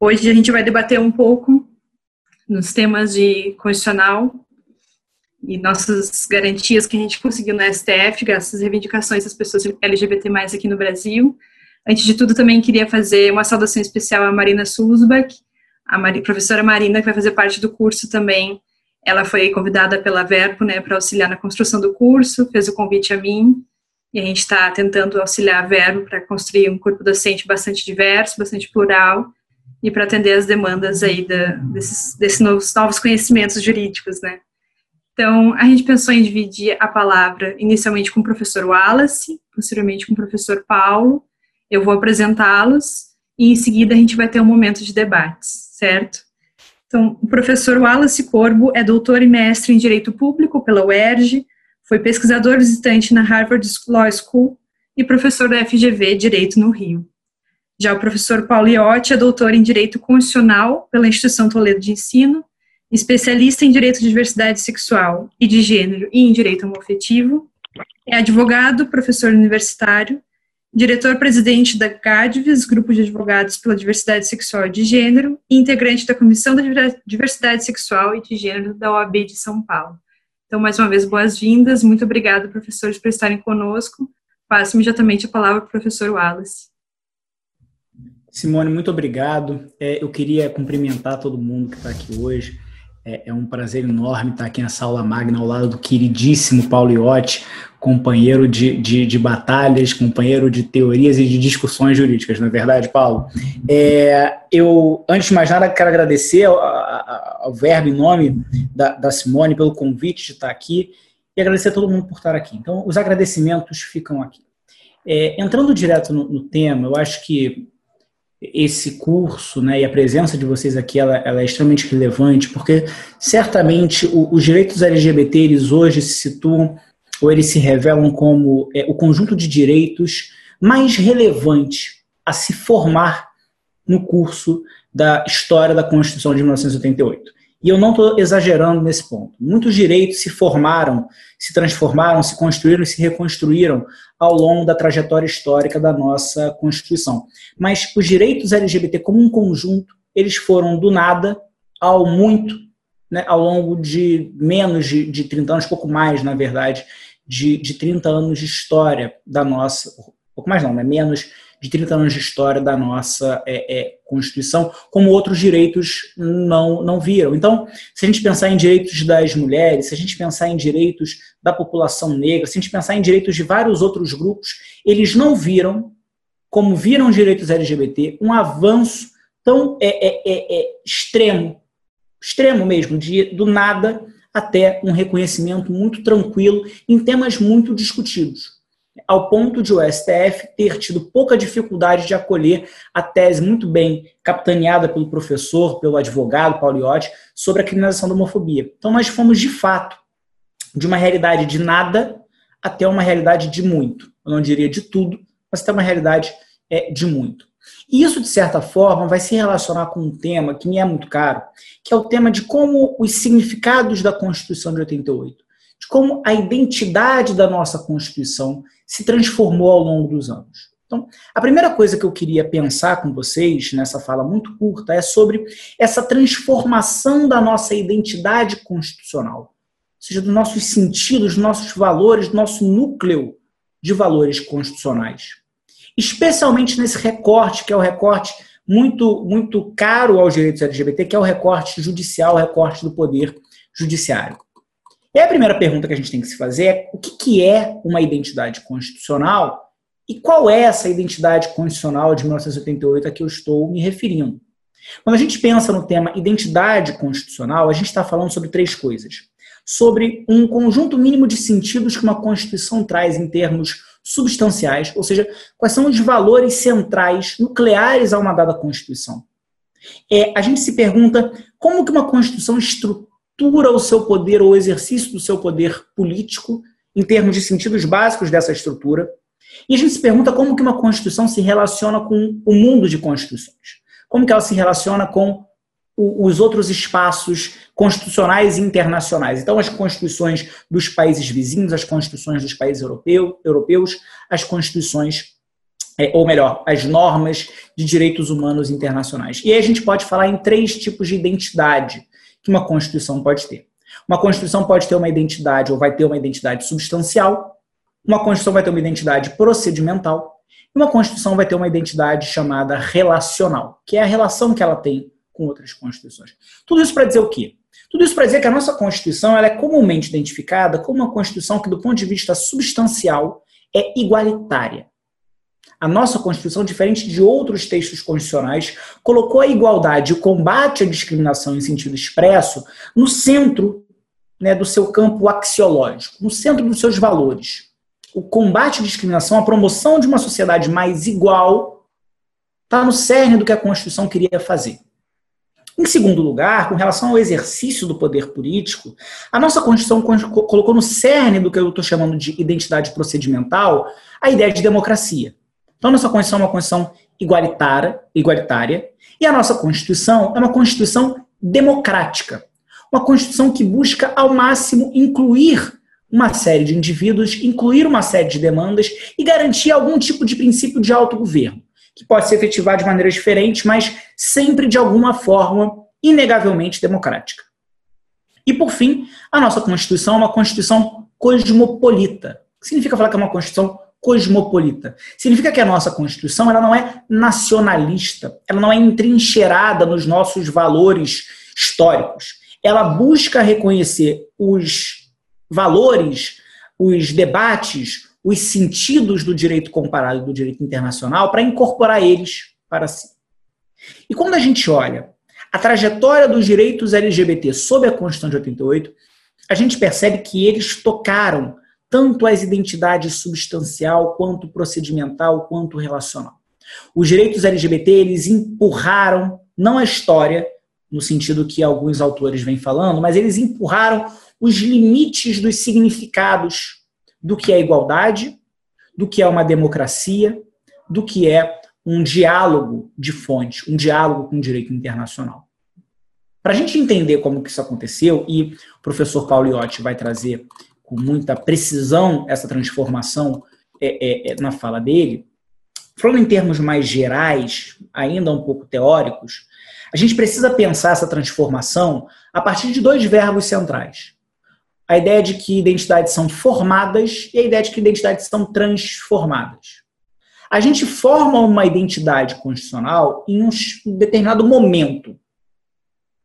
hoje a gente vai debater um pouco nos temas de constitucional e nossas garantias que a gente conseguiu na STF, graças às reivindicações das pessoas LGBT aqui no Brasil. Antes de tudo, também queria fazer uma saudação especial à Marina Sulzbach, a professora Marina, que vai fazer parte do curso também. Ela foi convidada pela Verpo, né, para auxiliar na construção do curso, fez o convite a mim, e a gente está tentando auxiliar a Verbo para construir um corpo docente bastante diverso, bastante plural, e para atender as demandas aí da, desses, desses novos, novos conhecimentos jurídicos, né. Então, a gente pensou em dividir a palavra inicialmente com o professor Wallace, posteriormente com o professor Paulo. Eu vou apresentá-los e em seguida a gente vai ter um momento de debates, certo? Então, o professor Wallace Corbo é doutor e mestre em Direito Público pela UERJ, foi pesquisador visitante na Harvard Law School e professor da FGV Direito no Rio. Já o professor Paulo Iotti é doutor em Direito Constitucional pela Instituição Toledo de Ensino especialista em direito de diversidade sexual e de gênero e em direito homoafetivo, é advogado, professor universitário, diretor-presidente da GADVES, Grupo de Advogados pela Diversidade Sexual e de Gênero, e integrante da Comissão da Diversidade Sexual e de Gênero da OAB de São Paulo. Então, mais uma vez, boas-vindas, muito obrigada, professores, por estarem conosco. Passo imediatamente a palavra para o professor Wallace. Simone, muito obrigado. É, eu queria cumprimentar todo mundo que está aqui hoje. É, é, um prazer enorme estar aqui nessa aula magna ao lado do queridíssimo Paulo Iotti, companheiro de, de, de, batalhas, companheiro de teorias e de discussões jurídicas, não é verdade, Paulo? É, eu, antes de mais nada, quero agradecer ao, ao verbo em nome da, da, Simone pelo convite de estar aqui e agradecer a todo mundo por estar aqui. Então, os agradecimentos ficam aqui. É, entrando direto no, no tema, eu acho que esse curso né, e a presença de vocês aqui ela, ela é extremamente relevante, porque certamente o, os direitos LGBT eles hoje se situam ou eles se revelam como é, o conjunto de direitos mais relevante a se formar no curso da história da Constituição de 1988. E eu não estou exagerando nesse ponto. Muitos direitos se formaram, se transformaram, se construíram e se reconstruíram ao longo da trajetória histórica da nossa Constituição. Mas os direitos LGBT como um conjunto, eles foram do nada ao muito, né, ao longo de menos de, de 30 anos, pouco mais, na verdade, de, de 30 anos de história da nossa, pouco mais não, né, menos de 30 anos de história da nossa é, é, Constituição, como outros direitos não, não viram. Então, se a gente pensar em direitos das mulheres, se a gente pensar em direitos da população negra, se a gente pensar em direitos de vários outros grupos, eles não viram, como viram os direitos LGBT, um avanço tão é, é, é, é extremo, extremo mesmo, de, do nada até um reconhecimento muito tranquilo em temas muito discutidos ao ponto de o STF ter tido pouca dificuldade de acolher a tese muito bem capitaneada pelo professor, pelo advogado Paulo Iotti, sobre a criminalização da homofobia. Então nós fomos, de fato, de uma realidade de nada até uma realidade de muito. Eu não diria de tudo, mas até uma realidade é, de muito. E isso, de certa forma, vai se relacionar com um tema que me é muito caro, que é o tema de como os significados da Constituição de 88, de como a identidade da nossa Constituição se transformou ao longo dos anos. Então, a primeira coisa que eu queria pensar com vocês nessa fala muito curta é sobre essa transformação da nossa identidade constitucional, ou seja, dos nossos sentidos, dos nossos valores, do nosso núcleo de valores constitucionais. Especialmente nesse recorte, que é o recorte muito, muito caro aos direitos LGBT, que é o recorte judicial, o recorte do poder judiciário. E a primeira pergunta que a gente tem que se fazer é o que, que é uma identidade constitucional e qual é essa identidade constitucional de 1988 a que eu estou me referindo. Quando a gente pensa no tema identidade constitucional, a gente está falando sobre três coisas. Sobre um conjunto mínimo de sentidos que uma Constituição traz em termos substanciais, ou seja, quais são os valores centrais, nucleares a uma dada Constituição. É, a gente se pergunta como que uma Constituição estrutura estrutura o seu poder ou o exercício do seu poder político em termos de sentidos básicos dessa estrutura. E a gente se pergunta como que uma Constituição se relaciona com o mundo de constituições. Como que ela se relaciona com os outros espaços constitucionais e internacionais. Então, as constituições dos países vizinhos, as constituições dos países europeu, europeus, as constituições é, ou melhor, as normas de direitos humanos internacionais. E aí a gente pode falar em três tipos de identidade que uma Constituição pode ter. Uma Constituição pode ter uma identidade, ou vai ter uma identidade substancial, uma Constituição vai ter uma identidade procedimental, e uma Constituição vai ter uma identidade chamada relacional, que é a relação que ela tem com outras Constituições. Tudo isso para dizer o quê? Tudo isso para dizer que a nossa Constituição ela é comumente identificada como uma Constituição que, do ponto de vista substancial, é igualitária. A nossa Constituição, diferente de outros textos constitucionais, colocou a igualdade e o combate à discriminação em sentido expresso no centro né, do seu campo axiológico, no centro dos seus valores. O combate à discriminação, a promoção de uma sociedade mais igual, está no cerne do que a Constituição queria fazer. Em segundo lugar, com relação ao exercício do poder político, a nossa Constituição colocou no cerne do que eu estou chamando de identidade procedimental a ideia de democracia. Então, nossa Constituição é uma Constituição igualitária, igualitária e a nossa Constituição é uma Constituição democrática. Uma Constituição que busca, ao máximo, incluir uma série de indivíduos, incluir uma série de demandas e garantir algum tipo de princípio de autogoverno, que pode se efetivar de maneiras diferentes, mas sempre de alguma forma inegavelmente democrática. E, por fim, a nossa Constituição é uma Constituição cosmopolita. O que significa falar que é uma Constituição cosmopolita. Significa que a nossa Constituição ela não é nacionalista, ela não é entrincheirada nos nossos valores históricos. Ela busca reconhecer os valores, os debates, os sentidos do direito comparado e do direito internacional para incorporar eles para si. E quando a gente olha a trajetória dos direitos LGBT sob a Constituição de 88, a gente percebe que eles tocaram tanto as identidades substancial, quanto procedimental, quanto relacional. Os direitos LGBT, eles empurraram, não a história, no sentido que alguns autores vêm falando, mas eles empurraram os limites dos significados do que é igualdade, do que é uma democracia, do que é um diálogo de fonte, um diálogo com o direito internacional. Para a gente entender como que isso aconteceu, e o professor Paulo Iotti vai trazer com muita precisão essa transformação é, é, é, na fala dele, falando em termos mais gerais, ainda um pouco teóricos, a gente precisa pensar essa transformação a partir de dois verbos centrais. A ideia de que identidades são formadas e a ideia de que identidades são transformadas. A gente forma uma identidade constitucional em um determinado momento.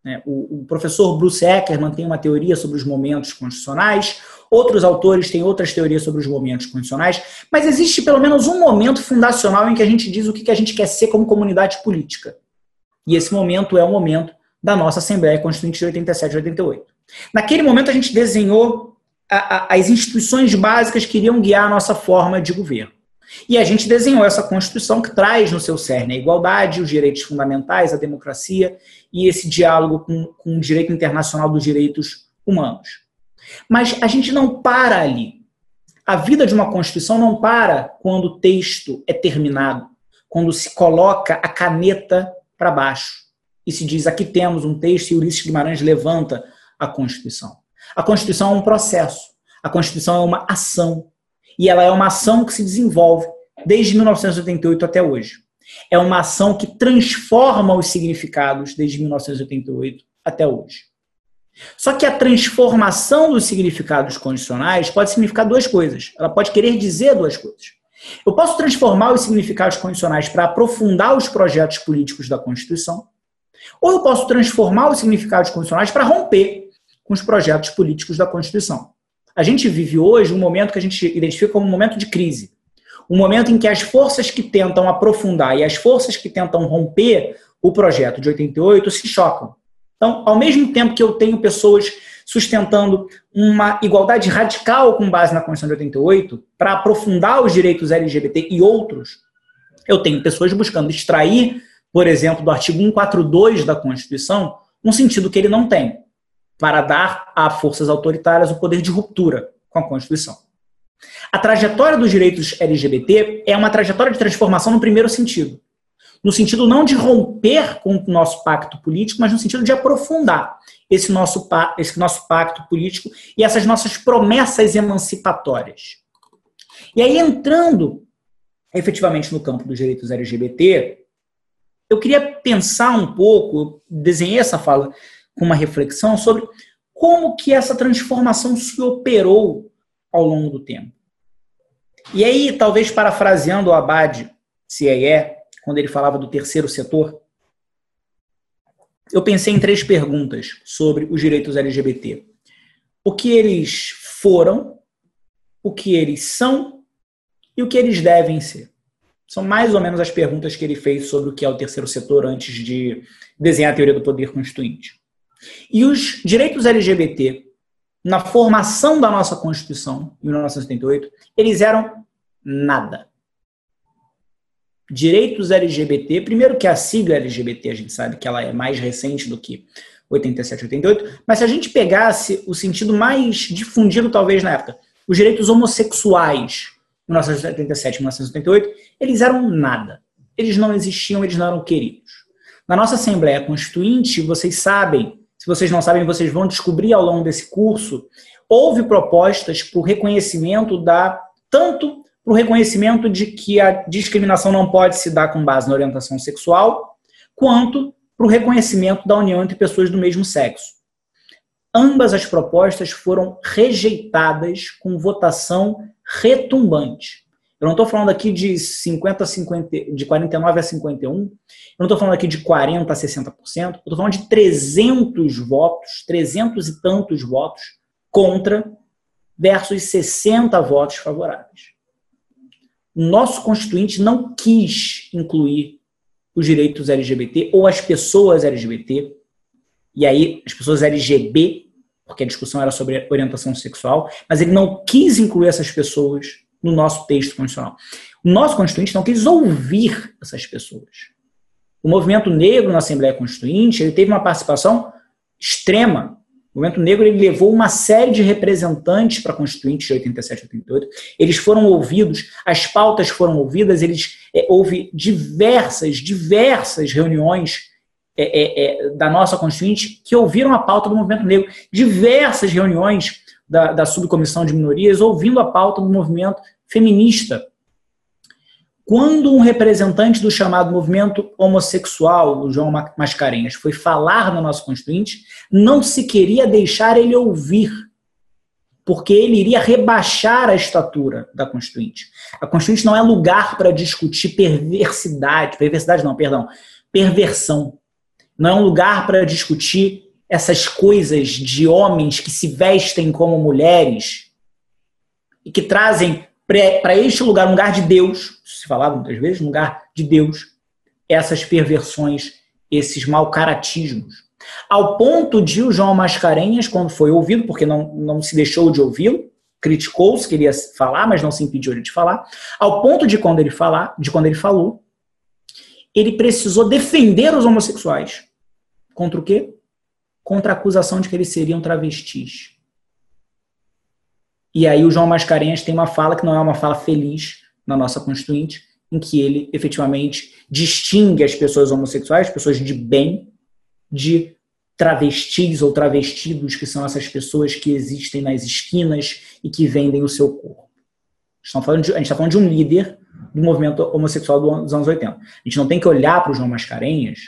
Né? O professor Bruce Eckerman tem uma teoria sobre os momentos constitucionais, Outros autores têm outras teorias sobre os momentos condicionais, mas existe pelo menos um momento fundacional em que a gente diz o que a gente quer ser como comunidade política. E esse momento é o momento da nossa Assembleia Constituinte de 87 e 88. Naquele momento, a gente desenhou as instituições básicas que iriam guiar a nossa forma de governo. E a gente desenhou essa Constituição que traz no seu cerne a igualdade, os direitos fundamentais, a democracia e esse diálogo com, com o direito internacional dos direitos humanos. Mas a gente não para ali. A vida de uma Constituição não para quando o texto é terminado, quando se coloca a caneta para baixo e se diz aqui temos um texto e Ulisses Guimarães levanta a Constituição. A Constituição é um processo, a Constituição é uma ação e ela é uma ação que se desenvolve desde 1988 até hoje. É uma ação que transforma os significados desde 1988 até hoje. Só que a transformação dos significados condicionais pode significar duas coisas. Ela pode querer dizer duas coisas. Eu posso transformar os significados condicionais para aprofundar os projetos políticos da Constituição, ou eu posso transformar os significados condicionais para romper com os projetos políticos da Constituição. A gente vive hoje um momento que a gente identifica como um momento de crise. Um momento em que as forças que tentam aprofundar e as forças que tentam romper o projeto de 88 se chocam. Então, ao mesmo tempo que eu tenho pessoas sustentando uma igualdade radical com base na Constituição de 88, para aprofundar os direitos LGBT e outros, eu tenho pessoas buscando extrair, por exemplo, do artigo 142 da Constituição, um sentido que ele não tem, para dar a forças autoritárias o poder de ruptura com a Constituição. A trajetória dos direitos LGBT é uma trajetória de transformação no primeiro sentido no sentido não de romper com o nosso pacto político, mas no sentido de aprofundar esse nosso, esse nosso pacto político e essas nossas promessas emancipatórias. E aí, entrando efetivamente no campo dos direitos LGBT, eu queria pensar um pouco, desenhei essa fala com uma reflexão sobre como que essa transformação se operou ao longo do tempo. E aí, talvez parafraseando o Abad CIE, quando ele falava do terceiro setor, eu pensei em três perguntas sobre os direitos LGBT. O que eles foram, o que eles são e o que eles devem ser. São mais ou menos as perguntas que ele fez sobre o que é o terceiro setor antes de desenhar a teoria do poder constituinte. E os direitos LGBT, na formação da nossa Constituição, em 1978, eles eram nada. Direitos LGBT, primeiro que a sigla LGBT, a gente sabe que ela é mais recente do que 87, 88, mas se a gente pegasse o sentido mais difundido, talvez, na época, os direitos homossexuais, 1977, 1988, eles eram nada. Eles não existiam, eles não eram queridos. Na nossa Assembleia Constituinte, vocês sabem, se vocês não sabem, vocês vão descobrir ao longo desse curso, houve propostas para o reconhecimento da, tanto para o reconhecimento de que a discriminação não pode se dar com base na orientação sexual, quanto para o reconhecimento da união entre pessoas do mesmo sexo. Ambas as propostas foram rejeitadas com votação retumbante. Eu não estou falando aqui de 50 a 50, de 49 a 51, eu não estou falando aqui de 40 a 60%, eu estou falando de 300 votos, 300 e tantos votos contra versus 60 votos favoráveis. Nosso constituinte não quis incluir os direitos LGBT ou as pessoas LGBT, e aí as pessoas LGBT porque a discussão era sobre orientação sexual, mas ele não quis incluir essas pessoas no nosso texto constitucional. O nosso constituinte não quis ouvir essas pessoas. O movimento negro na Assembleia Constituinte ele teve uma participação extrema. O movimento negro ele levou uma série de representantes para a Constituinte de 87 e 88. Eles foram ouvidos, as pautas foram ouvidas, eles é, houve diversas, diversas reuniões é, é, é, da nossa Constituinte que ouviram a pauta do movimento negro. Diversas reuniões da, da subcomissão de minorias ouvindo a pauta do movimento feminista. Quando um representante do chamado movimento homossexual, o João Mascarenhas, foi falar na nossa Constituinte, não se queria deixar ele ouvir, porque ele iria rebaixar a estatura da Constituinte. A Constituinte não é lugar para discutir perversidade, perversidade não, perdão, perversão não é um lugar para discutir essas coisas de homens que se vestem como mulheres e que trazem para este lugar, um lugar de Deus, se falava muitas vezes, um lugar de Deus, essas perversões, esses mau caratismos. Ao ponto de o João Mascarenhas, quando foi ouvido, porque não, não se deixou de ouvi-lo, criticou-se, queria falar, mas não se impediu de falar, ao ponto de quando ele falar, de quando ele falou, ele precisou defender os homossexuais. Contra o quê? Contra a acusação de que eles seriam travestis. E aí o João Mascarenhas tem uma fala que não é uma fala feliz na nossa Constituinte, em que ele efetivamente distingue as pessoas homossexuais, pessoas de bem, de travestis ou travestidos, que são essas pessoas que existem nas esquinas e que vendem o seu corpo. A gente está falando, de um líder do movimento homossexual dos anos 80. A gente não tem que olhar para o João Mascarenhas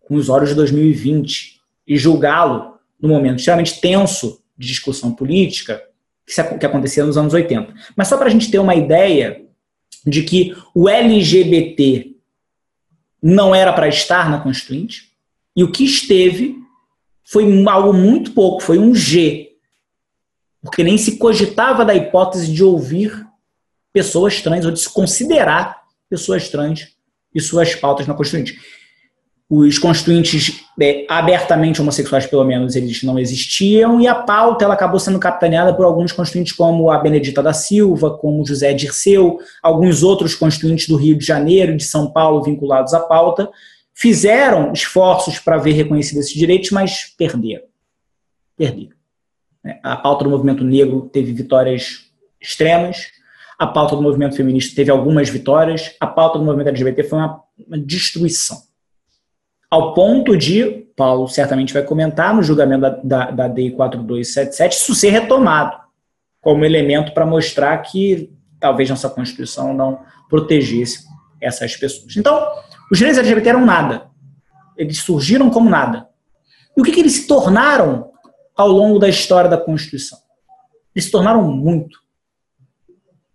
com os olhos de 2020 e julgá-lo no momento extremamente tenso de discussão política que acontecia nos anos 80. Mas só para a gente ter uma ideia de que o LGBT não era para estar na Constituinte, e o que esteve foi algo muito pouco, foi um G. Porque nem se cogitava da hipótese de ouvir pessoas trans ou de se considerar pessoas trans e suas pautas na Constituinte. Os constituintes é, abertamente homossexuais, pelo menos, eles não existiam, e a pauta ela acabou sendo capitaneada por alguns constituintes como a Benedita da Silva, como José Dirceu, alguns outros constituintes do Rio de Janeiro e de São Paulo vinculados à pauta, fizeram esforços para ver reconhecidos esses direitos, mas perderam. Perderam. A pauta do movimento negro teve vitórias extremas, a pauta do movimento feminista teve algumas vitórias, a pauta do movimento LGBT foi uma, uma destruição. Ao ponto de, Paulo certamente vai comentar, no julgamento da, da, da DI 4277, isso ser retomado como elemento para mostrar que talvez nossa Constituição não protegesse essas pessoas. Então, os direitos LGBT eram nada. Eles surgiram como nada. E o que, que eles se tornaram ao longo da história da Constituição? Eles se tornaram muito.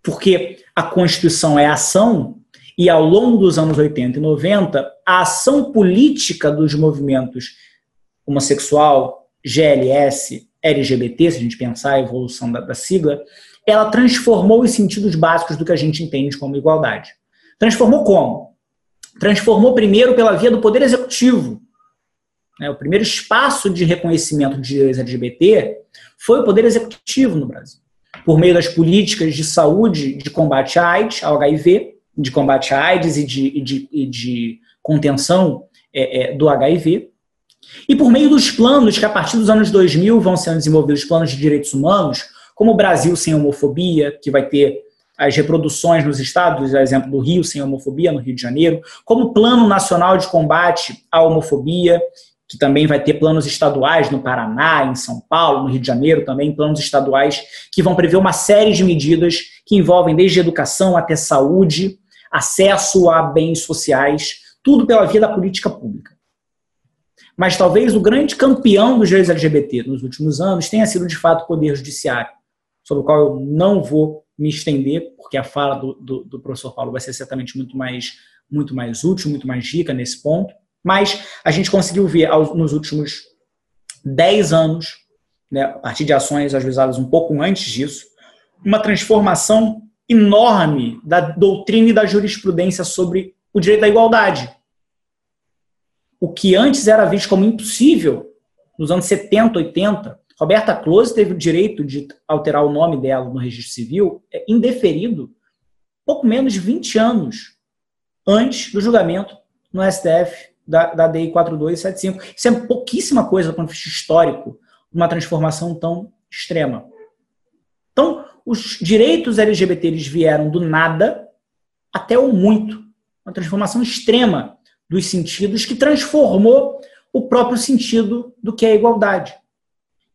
Porque a Constituição é ação e ao longo dos anos 80 e 90, a ação política dos movimentos homossexual, GLS, LGBT, se a gente pensar a evolução da, da sigla, ela transformou os sentidos básicos do que a gente entende como igualdade. Transformou como? Transformou primeiro pela via do poder executivo. Né, o primeiro espaço de reconhecimento de direitos LGBT foi o poder executivo no Brasil, por meio das políticas de saúde de combate à AIDS, ao HIV, de combate à AIDS e de, e de, e de contenção é, é, do HIV, e por meio dos planos que a partir dos anos 2000 vão sendo desenvolvidos, planos de direitos humanos, como o Brasil sem homofobia, que vai ter as reproduções nos estados, exemplo do Rio sem homofobia, no Rio de Janeiro, como o Plano Nacional de Combate à Homofobia, que também vai ter planos estaduais no Paraná, em São Paulo, no Rio de Janeiro, também planos estaduais que vão prever uma série de medidas que envolvem desde educação até saúde, acesso a bens sociais, tudo pela via da política pública. Mas talvez o grande campeão dos direitos LGBT nos últimos anos tenha sido, de fato, o Poder Judiciário, sobre o qual eu não vou me estender, porque a fala do, do, do professor Paulo vai ser certamente muito mais, muito mais útil, muito mais rica nesse ponto. Mas a gente conseguiu ver nos últimos 10 anos, né, a partir de ações ajuizadas um pouco antes disso, uma transformação enorme da doutrina e da jurisprudência sobre o direito da igualdade. O que antes era visto como impossível, nos anos 70, 80, Roberta Close teve o direito de alterar o nome dela no registro civil, é indeferido, pouco menos de 20 anos antes do julgamento no STF da, da DI 4275. Isso é pouquíssima coisa do ponto de vista histórico, uma transformação tão extrema. Então, os direitos LGBT eles vieram do nada até o muito. Uma transformação extrema dos sentidos que transformou o próprio sentido do que é igualdade.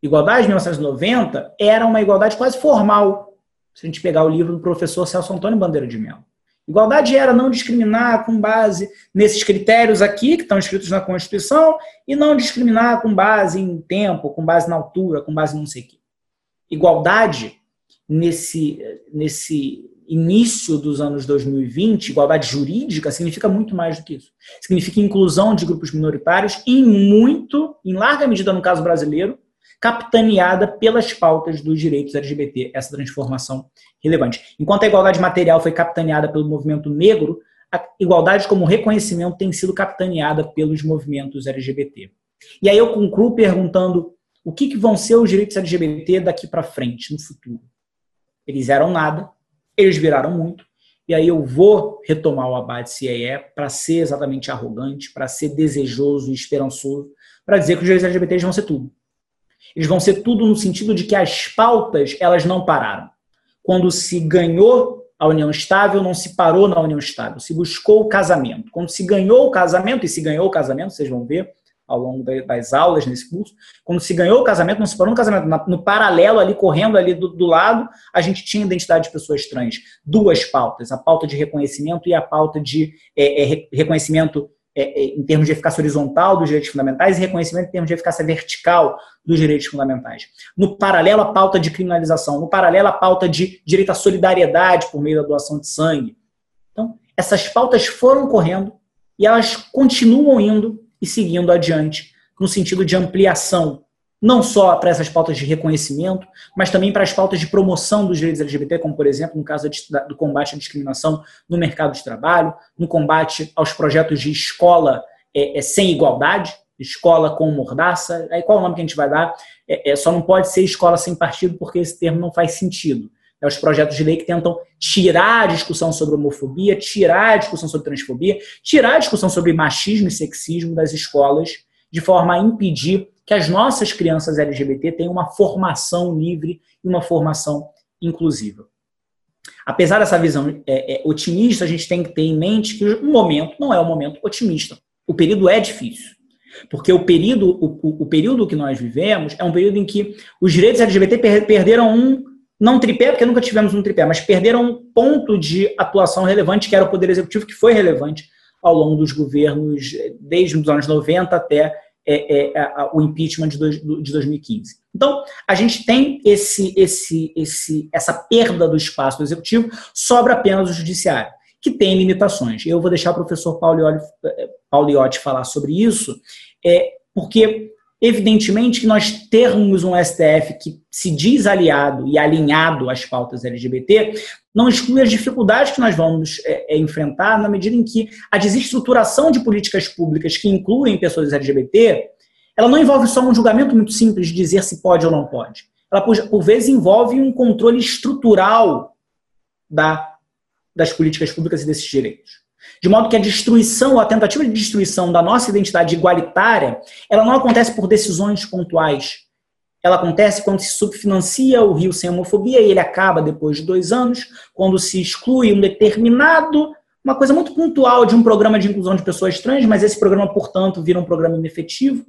Igualdade em 1990 era uma igualdade quase formal, se a gente pegar o livro do professor Celso Antônio Bandeira de Mello. Igualdade era não discriminar com base nesses critérios aqui, que estão escritos na Constituição, e não discriminar com base em tempo, com base na altura, com base em não sei o quê. Igualdade nesse, nesse início dos anos 2020, igualdade jurídica, significa muito mais do que isso. Significa inclusão de grupos minoritários em muito, em larga medida no caso brasileiro, capitaneada pelas pautas dos direitos LGBT, essa transformação relevante. Enquanto a igualdade material foi capitaneada pelo movimento negro, a igualdade como reconhecimento tem sido capitaneada pelos movimentos LGBT. E aí eu concluo perguntando o que, que vão ser os direitos LGBT daqui para frente, no futuro. Eles eram nada, eles viraram muito, e aí eu vou retomar o abate CIE para ser exatamente arrogante, para ser desejoso e esperançoso, para dizer que os LGBTs vão ser tudo. Eles vão ser tudo no sentido de que as pautas, elas não pararam. Quando se ganhou a união estável, não se parou na união estável, se buscou o casamento. Quando se ganhou o casamento, e se ganhou o casamento, vocês vão ver, ao longo das aulas nesse curso. Quando se ganhou o casamento, não se parou no casamento. No paralelo, ali, correndo ali do, do lado, a gente tinha identidade de pessoas trans. Duas pautas, a pauta de reconhecimento e a pauta de é, é, reconhecimento é, é, em termos de eficácia horizontal dos direitos fundamentais e reconhecimento em termos de eficácia vertical dos direitos fundamentais. No paralelo, a pauta de criminalização. No paralelo, a pauta de direito à solidariedade por meio da doação de sangue. Então, essas pautas foram correndo e elas continuam indo e seguindo adiante, no sentido de ampliação, não só para essas pautas de reconhecimento, mas também para as pautas de promoção dos direitos LGBT, como, por exemplo, no caso do combate à discriminação no mercado de trabalho, no combate aos projetos de escola é, é, sem igualdade, escola com mordaça. Aí qual o nome que a gente vai dar? É, é, só não pode ser escola sem partido, porque esse termo não faz sentido é os projetos de lei que tentam tirar a discussão sobre homofobia, tirar a discussão sobre transfobia, tirar a discussão sobre machismo e sexismo das escolas, de forma a impedir que as nossas crianças LGBT tenham uma formação livre e uma formação inclusiva. Apesar dessa visão é, é, otimista, a gente tem que ter em mente que o momento não é um momento otimista. O período é difícil. Porque o período, o, o, período que nós vivemos é um período em que os direitos LGBT per, perderam um não tripé, porque nunca tivemos um tripé, mas perderam um ponto de atuação relevante, que era o Poder Executivo, que foi relevante ao longo dos governos, desde os anos 90 até é, é, a, o impeachment de, de 2015. Então, a gente tem esse, esse, esse, essa perda do espaço do Executivo, sobra apenas o Judiciário, que tem limitações. Eu vou deixar o professor Pauliotti falar sobre isso, é, porque Evidentemente que nós termos um STF que se diz aliado e alinhado às pautas LGBT não exclui as dificuldades que nós vamos é, é, enfrentar na medida em que a desestruturação de políticas públicas que incluem pessoas LGBT, ela não envolve só um julgamento muito simples de dizer se pode ou não pode. Ela, por, por vezes, envolve um controle estrutural da, das políticas públicas e desses direitos. De modo que a destruição, a tentativa de destruição da nossa identidade igualitária, ela não acontece por decisões pontuais. Ela acontece quando se subfinancia o Rio Sem Homofobia e ele acaba depois de dois anos, quando se exclui um determinado, uma coisa muito pontual de um programa de inclusão de pessoas trans, mas esse programa, portanto, vira um programa inefetivo.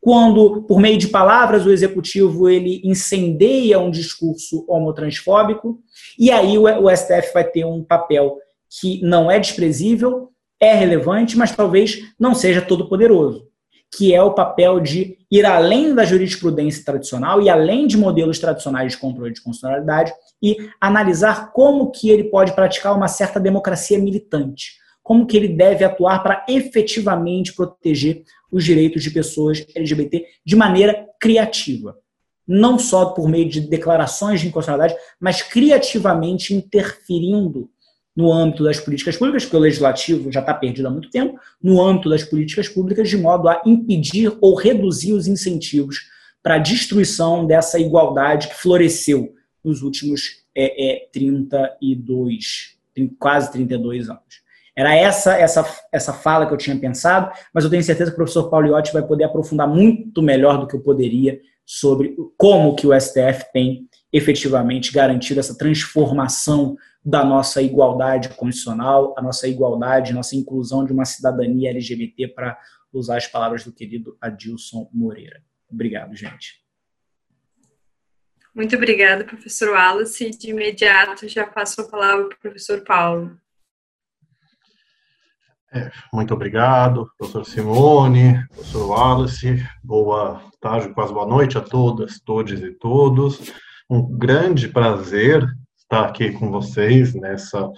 Quando, por meio de palavras, o executivo ele incendeia um discurso homotransfóbico, e aí o STF vai ter um papel que não é desprezível, é relevante, mas talvez não seja todo poderoso, que é o papel de ir além da jurisprudência tradicional e além de modelos tradicionais de controle de constitucionalidade e analisar como que ele pode praticar uma certa democracia militante, como que ele deve atuar para efetivamente proteger os direitos de pessoas LGBT de maneira criativa. Não só por meio de declarações de inconstitucionalidade, mas criativamente interferindo no âmbito das políticas públicas, porque o legislativo já está perdido há muito tempo, no âmbito das políticas públicas, de modo a impedir ou reduzir os incentivos para a destruição dessa igualdade que floresceu nos últimos é, é, 32, quase 32 anos. Era essa, essa essa fala que eu tinha pensado, mas eu tenho certeza que o professor Pauliotti vai poder aprofundar muito melhor do que eu poderia sobre como que o STF tem efetivamente garantido essa transformação da nossa igualdade constitucional, a nossa igualdade, nossa inclusão de uma cidadania LGBT, para usar as palavras do querido Adilson Moreira. Obrigado, gente. Muito obrigada, professor Wallace. De imediato, já passo a palavra para o professor Paulo. É, muito obrigado, professor Simone, professor Wallace. Boa tarde, quase boa noite a todas, todos e todos. Um grande prazer estar aqui com vocês nessa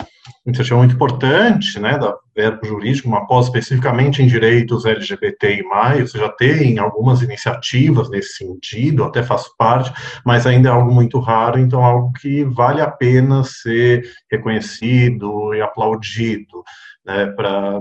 iniciativa muito importante, né, da Verbo Jurídico, uma pós especificamente em direitos LGBTI+, você já tem algumas iniciativas nesse sentido, até faço parte, mas ainda é algo muito raro, então é algo que vale a pena ser reconhecido e aplaudido, né, para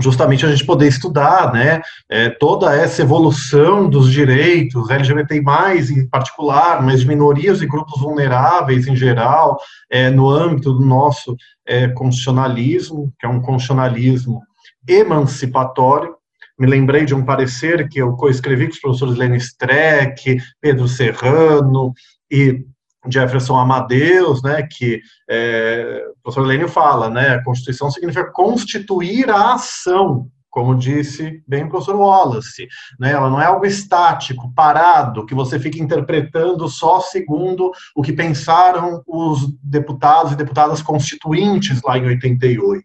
justamente a gente poder estudar né, é, toda essa evolução dos direitos LGBTI+, em particular, mas de minorias e grupos vulneráveis em geral, é, no âmbito do nosso é, constitucionalismo, que é um constitucionalismo emancipatório. Me lembrei de um parecer que eu coescrevi com os professores Lênin Streck, Pedro Serrano e Jefferson Amadeus, né, que é, o professor Lênio fala, né, a Constituição significa constituir a ação, como disse bem o professor Wallace, né, ela não é algo estático, parado, que você fica interpretando só segundo o que pensaram os deputados e deputadas constituintes lá em 88.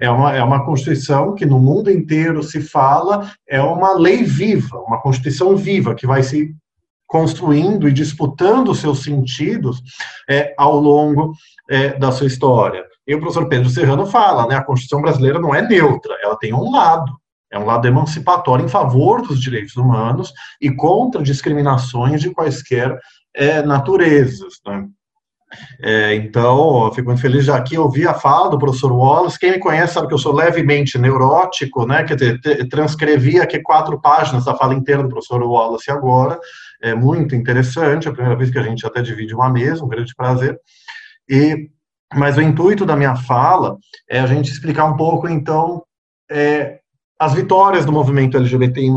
É uma, é uma Constituição que no mundo inteiro se fala, é uma lei viva, uma Constituição viva, que vai se construindo e disputando seus sentidos é, ao longo é, da sua história. E o professor Pedro Serrano fala, né, a Constituição brasileira não é neutra, ela tem um lado, é um lado emancipatório em favor dos direitos humanos e contra discriminações de quaisquer é, naturezas. Né? É, então, fico muito feliz já aqui ouvir a fala do professor Wallace. Quem me conhece sabe que eu sou levemente neurótico, né? Quer dizer, transcrevi aqui quatro páginas da fala inteira do professor Wallace agora é muito interessante, é a primeira vez que a gente até divide uma mesa, um grande prazer. E, mas o intuito da minha fala é a gente explicar um pouco, então, é, as vitórias do movimento LGBTI+,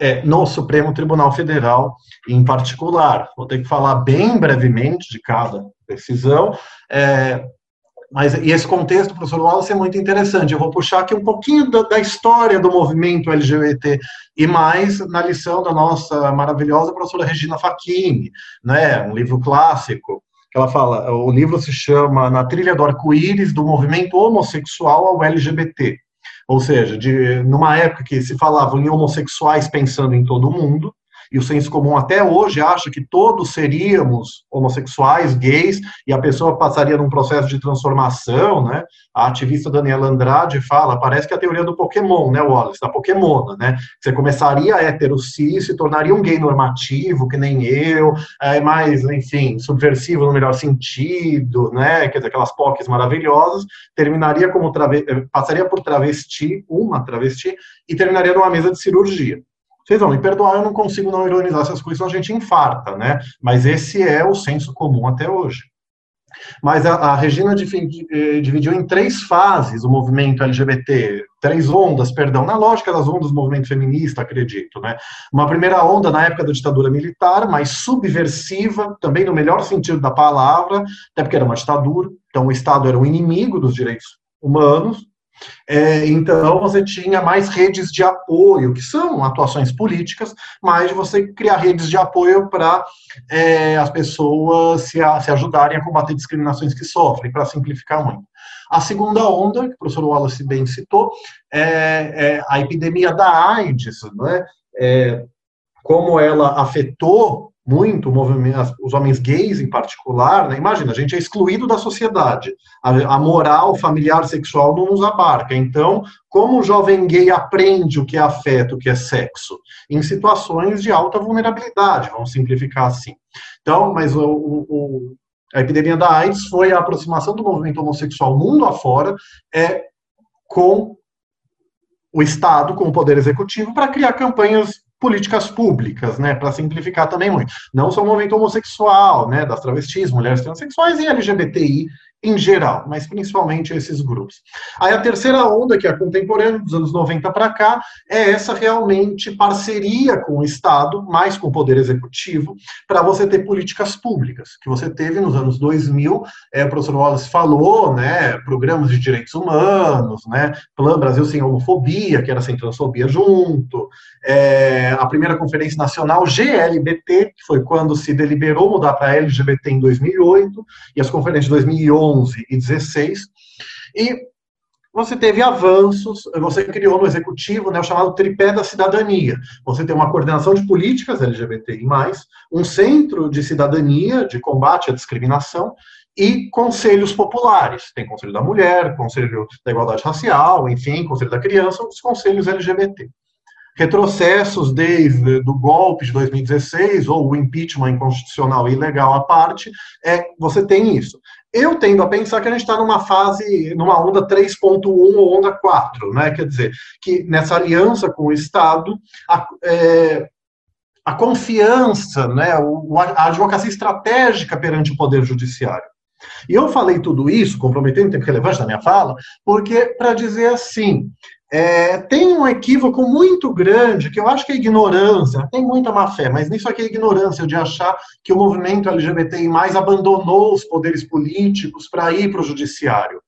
é, no Supremo Tribunal Federal, em particular. Vou ter que falar bem brevemente de cada decisão, é, mas e esse contexto, professor Wallace, é muito interessante. Eu vou puxar aqui um pouquinho da, da, história do movimento LGBT e mais na lição da nossa maravilhosa professora Regina Facchini, né, um livro clássico ela fala, o livro se chama Na Trilha do Arco-Íris, do movimento homossexual ao LGBT. Ou seja, de, numa época que se falava em homossexuais pensando em todo mundo, e o senso comum até hoje acha que todos seríamos homossexuais, gays, e a pessoa passaria num processo de transformação, né? A ativista Daniela Andrade fala, parece que a teoria do Pokémon, né, Wallace, da Pokémona, né? Você começaria hétero cis, se tornaria um gay normativo, que nem eu, é mais, enfim, subversivo no melhor sentido, né? Quer dizer, aquelas POCs maravilhosas, terminaria como passaria por travesti, uma travesti, e terminaria numa mesa de cirurgia. Vocês vão me perdoar, eu não consigo não ironizar essas coisas, senão a gente infarta, né? Mas esse é o senso comum até hoje. Mas a, a Regina eh, dividiu em três fases o movimento LGBT, três ondas, perdão, na lógica das ondas do movimento feminista, acredito, né? Uma primeira onda na época da ditadura militar, mais subversiva, também no melhor sentido da palavra, até porque era uma ditadura, então o Estado era o inimigo dos direitos humanos, é, então, você tinha mais redes de apoio, que são atuações políticas, mas você criar redes de apoio para é, as pessoas se, a, se ajudarem a combater discriminações que sofrem, para simplificar muito. A segunda onda, que o professor Wallace bem citou, é, é a epidemia da AIDS, né? É, como ela afetou muito os homens gays em particular, né? imagina, a gente é excluído da sociedade, a, a, moral familiar sexual não nos abarca, então, como o jovem gay aprende o que é afeto, o que é sexo? Em situações de alta vulnerabilidade, vamos simplificar assim. Então, mas o, o, a epidemia da AIDS foi a aproximação do movimento homossexual mundo afora é, com o Estado, com o Poder Executivo, para criar campanhas políticas públicas, né, para simplificar também muito. Não só o movimento homossexual, né, das travestis, mulheres transexuais e LGBTI em geral, mas principalmente esses grupos. Aí a terceira onda, que é a contemporânea, dos anos 90 para cá, é essa realmente parceria com o Estado, mais com o Poder Executivo, para você ter políticas públicas, que você teve nos anos 2000, é, o professor Wallace falou, né, programas de direitos humanos, né, Plano Brasil Sem Homofobia, que era sem transfobia junto, é, a primeira Conferência Nacional GLBT, que foi quando se deliberou mudar para LGBT em 2008, e as conferências de 2011, 11 e 16, e você teve avanços, você criou no executivo né, o chamado tripé da cidadania. Você tem uma coordenação de políticas LGBTI, um centro de cidadania, de combate à discriminação, e conselhos populares. Tem Conselho da Mulher, Conselho da Igualdade Racial, enfim, Conselho da Criança, os conselhos LGBT. Retrocessos desde do golpe de 2016, ou o impeachment inconstitucional e ilegal à parte, é, você tem isso. Eu tendo a pensar que a gente está numa fase, numa onda 3.1 ou onda 4, né? Quer dizer, que nessa aliança com o Estado, a, é, a confiança, né, a advocacia estratégica perante o Poder Judiciário. E eu falei tudo isso, comprometendo tempo relevante da minha fala, porque para dizer assim, é, tem um equívoco muito grande, que eu acho que é ignorância, tem muita má fé, mas nisso aqui é ignorância de achar que o movimento LGBTI abandonou os poderes políticos para ir para o judiciário.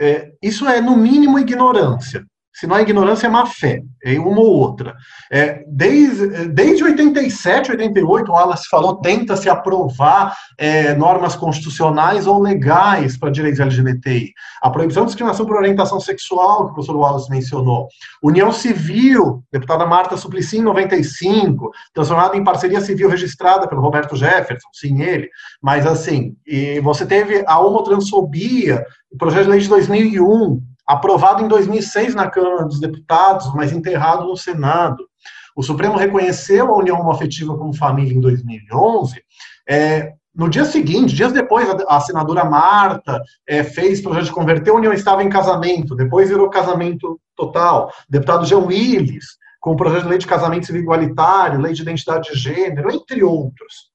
É, isso é, no mínimo, ignorância. Se não é ignorância, é má fé, é uma ou outra. É, desde, desde 87, 88, o Wallace falou, tenta se aprovar é, normas constitucionais ou legais para direitos LGBTI. A proibição de discriminação por orientação sexual, que o professor Wallace mencionou. União Civil, deputada Marta Suplicy, em 95, transformada em parceria civil registrada pelo Roberto Jefferson, sim, ele. Mas, assim, e você teve a homotransfobia, o projeto de lei de 2001, aprovado em 2006 na Câmara dos Deputados, mas enterrado no Senado. O Supremo reconheceu a união homoafetiva como família em 2011. É, no dia seguinte, dias depois, a, a senadora Marta é, fez projeto de converter, a união estava em casamento, depois virou casamento total. O deputado Jean Willis, com o projeto de lei de casamento civil igualitário, lei de identidade de gênero, entre outros.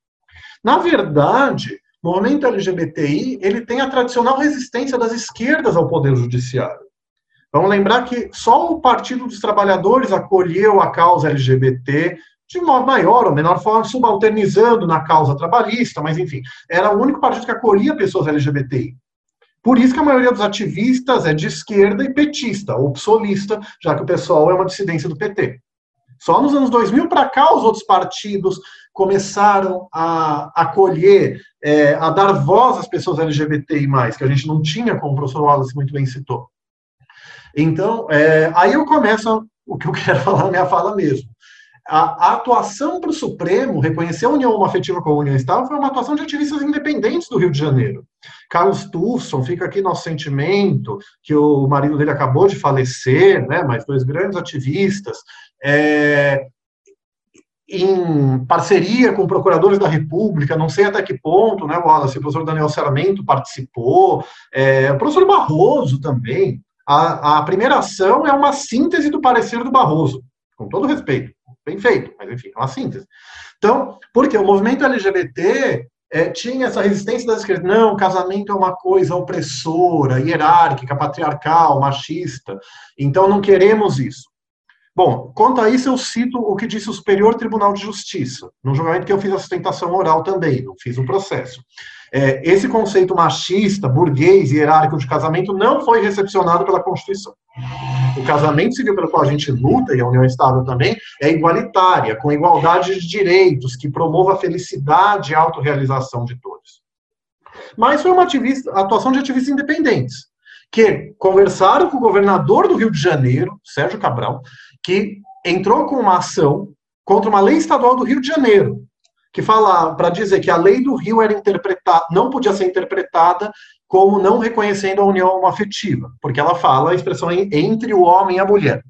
Na verdade, o movimento LGBTI ele tem a tradicional resistência das esquerdas ao poder judiciário. Vamos lembrar que só o Partido dos Trabalhadores acolheu a causa LGBT de uma maior ou menor forma, subalternizando na causa trabalhista, mas enfim, era o único partido que acolhia pessoas LGBTI. Por isso que a maioria dos ativistas é de esquerda e petista, ou psolista, já que o pessoal é uma dissidência do PT. Só nos anos 2000 para cá, os outros partidos começaram a acolher, é, a dar voz às pessoas LGBTI+, que a gente não tinha, como o professor Wallace muito bem citou. Então, é, aí eu começo o que eu quero falar na minha fala mesmo. A, a atuação para o Supremo reconhecer a união homoafetiva com a união estável foi uma atuação de ativistas independentes do Rio de Janeiro. Carlos Tusson, fica aqui nosso sentimento, que o marido dele acabou de falecer, né, mas dois grandes ativistas, é, em parceria com procuradores da República, não sei até que ponto, né, Wallace, o professor Daniel Saramento participou, é, o professor Barroso também. A, a primeira ação é uma síntese do parecer do Barroso, com todo respeito bem feito, mas enfim, é uma síntese. Então, porque o movimento LGBT é, tinha essa resistência das esquerdas, não, casamento é uma coisa opressora, hierárquica, patriarcal, machista, então não queremos isso. Bom, quanto a isso, eu cito o que disse o Superior Tribunal de Justiça, no julgamento que eu fiz a sustentação oral também, não fiz o processo. É, esse conceito machista, burguês e hierárquico de casamento não foi recepcionado pela Constituição. O casamento civil pelo qual a gente luta, e a união estável também, é igualitária, com igualdade de direitos, que promova a felicidade e a autorrealização de todos. Mas foi uma ativista, atuação de ativistas independentes, que conversaram com o governador do Rio de Janeiro, Sérgio Cabral, que entrou com uma ação contra uma lei estadual do Rio de Janeiro, que fala para dizer que a lei do Rio era interpretada, não podia ser interpretada como não reconhecendo a união afetiva, porque ela fala a expressão entre o homem e a mulher,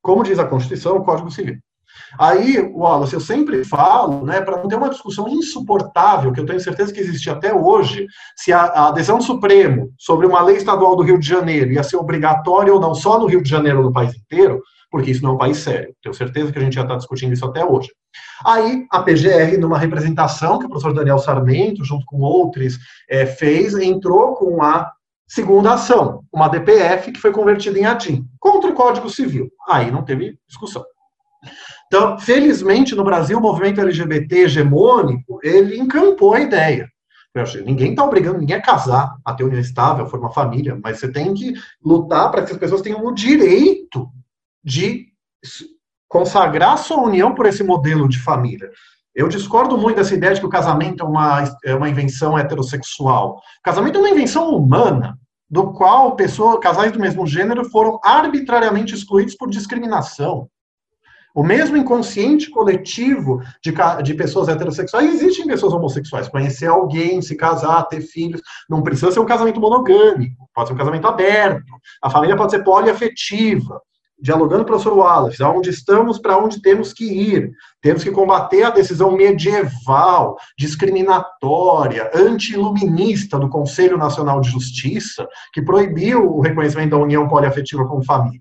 como diz a Constituição, o Código Civil. Aí, Wallace, eu sempre falo, né, para não ter uma discussão insuportável, que eu tenho certeza que existe até hoje, se a, a, adesão do Supremo sobre uma lei estadual do Rio de Janeiro ia ser obrigatória ou não só no Rio de Janeiro no país inteiro, porque isso não é um país sério. Tenho certeza que a gente já está discutindo isso até hoje. Aí, a PGR, numa representação que o professor Daniel Sarmento, junto com outros, é, fez, entrou com a segunda ação, uma DPF que foi convertida em ADIM, contra o Código Civil. Aí não teve discussão. Então, felizmente, no Brasil, o movimento LGBT hegemônico, ele encampou a ideia. Ninguém está obrigando ninguém a casar, a ter união estável, a formar família, mas você tem que lutar para que as pessoas tenham o direito de consagrar sua união por esse modelo de família. Eu discordo muito dessa ideia de que o casamento é uma, é uma invenção heterossexual. O casamento é uma invenção humana, do qual pessoas, casais do mesmo gênero foram arbitrariamente excluídos por discriminação. O mesmo inconsciente coletivo de, de pessoas heterossexuais, existem pessoas homossexuais. Conhecer alguém, se casar, ter filhos, não precisa ser um casamento monogâmico, pode ser um casamento aberto. A família pode ser poliafetiva dialogando com o professor Wallace, aonde estamos, para onde temos que ir. Temos que combater a decisão medieval, discriminatória, anti-iluminista do Conselho Nacional de Justiça, que proibiu o reconhecimento da união poliafetiva como família.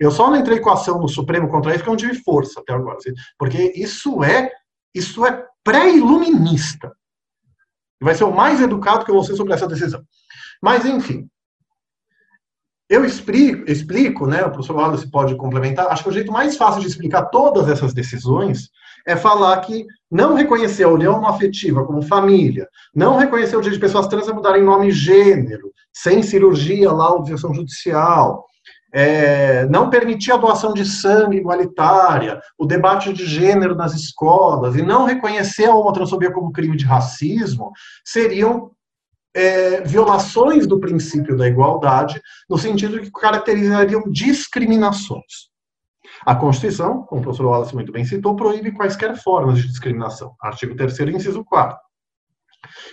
Eu só não entrei com ação no Supremo contra isso porque eu não tive força até agora, porque isso é isso é pré-iluminista. Vai ser o mais educado que eu vou ser sobre essa decisão. Mas, enfim, eu explico, explico, né, o professor Wallace pode complementar, acho que o jeito mais fácil de explicar todas essas decisões é falar que não reconhecer a união afetiva como família, não reconhecer o direito de pessoas trans a mudarem nome e gênero, sem cirurgia, laudiação judicial, é, não permitir a doação de sangue igualitária, o debate de gênero nas escolas, e não reconhecer a homotransfobia como crime de racismo, seriam é, violações do princípio da igualdade, no sentido que caracterizariam discriminações. A Constituição, como o professor Wallace muito bem citou, proíbe quaisquer formas de discriminação. Artigo 3 inciso 4.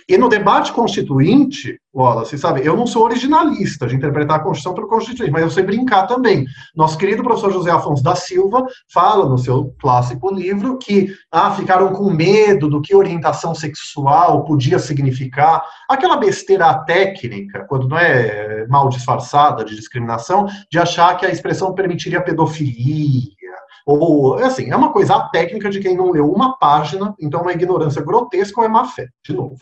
E no debate constituinte, Wallace, sabe, eu não sou originalista de interpretar a Constituição pelo Constituinte, mas eu sei brincar também. Nosso querido professor José Afonso da Silva fala no seu clássico livro que ah, ficaram com medo do que orientação sexual podia significar. Aquela besteira técnica, quando não é mal disfarçada de discriminação, de achar que a expressão permitiria pedofilia, ou, assim, é uma coisa técnica de quem não leu uma página, então é uma ignorância grotesca ou é má fé, de novo.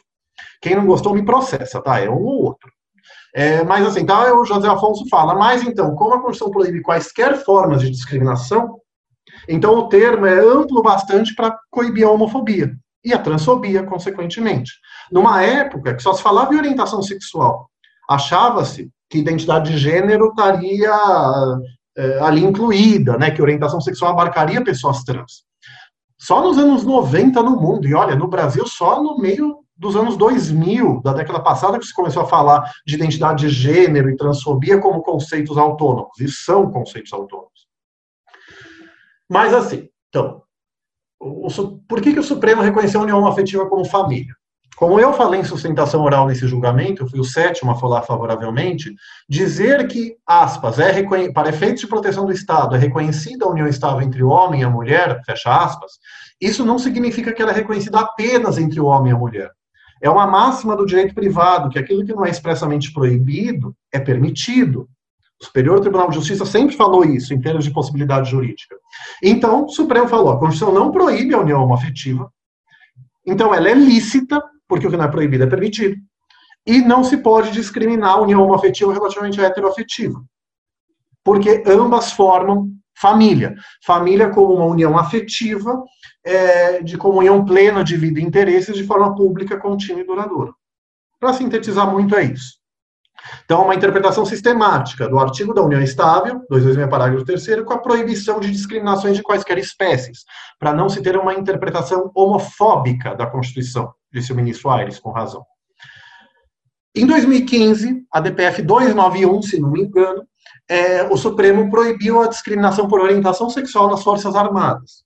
Quem não gostou me processa, tá? É um ou outro. É, mas assim, então o José Afonso fala, mas então, como a Constituição proíbe quaisquer formas de discriminação, então o termo é amplo bastante para coibir a homofobia e a transfobia, consequentemente. Numa época que só se falava em orientação sexual, achava-se que identidade de gênero estaria é, ali incluída, né, que orientação sexual abarcaria pessoas trans. só nos anos 90 no mundo, e olha, no Brasil só no meio dos anos 2000, da década passada, que se começou a falar de identidade de gênero e transfobia como conceitos autônomos, e são conceitos autônomos. Mas assim, então, o, o, por que, que o Supremo reconheceu a união afetiva como família? Como eu falei em sustentação oral nesse julgamento, eu fui o sétimo a falar favoravelmente, dizer que, aspas, é para efeitos de proteção do Estado, é reconhecida a união estável entre o homem e a mulher, fecha aspas, isso não significa que ela é reconhecida apenas entre o homem e a mulher. É uma máxima do direito privado, que aquilo que não é expressamente proibido é permitido. O Superior Tribunal de Justiça sempre falou isso, em termos de possibilidade jurídica. Então, o Supremo falou: a Constituição não proíbe a união homoafetiva, então ela é lícita, porque o que não é proibido é permitido. E não se pode discriminar a união homoafetiva relativamente à heteroafetiva. Porque ambas formam família. Família como uma união afetiva, é, de comunhão plena de vida e interesses de forma pública, contínua e duradoura. Para sintetizar muito, é isso. Então, uma interpretação sistemática do artigo da união estável, 226 parágrafo 3 com a proibição de discriminações de quaisquer espécies, para não se ter uma interpretação homofóbica da Constituição disse o ministro Aires, com razão. Em 2015, a DPF 291, se não me engano, é, o Supremo proibiu a discriminação por orientação sexual nas Forças Armadas.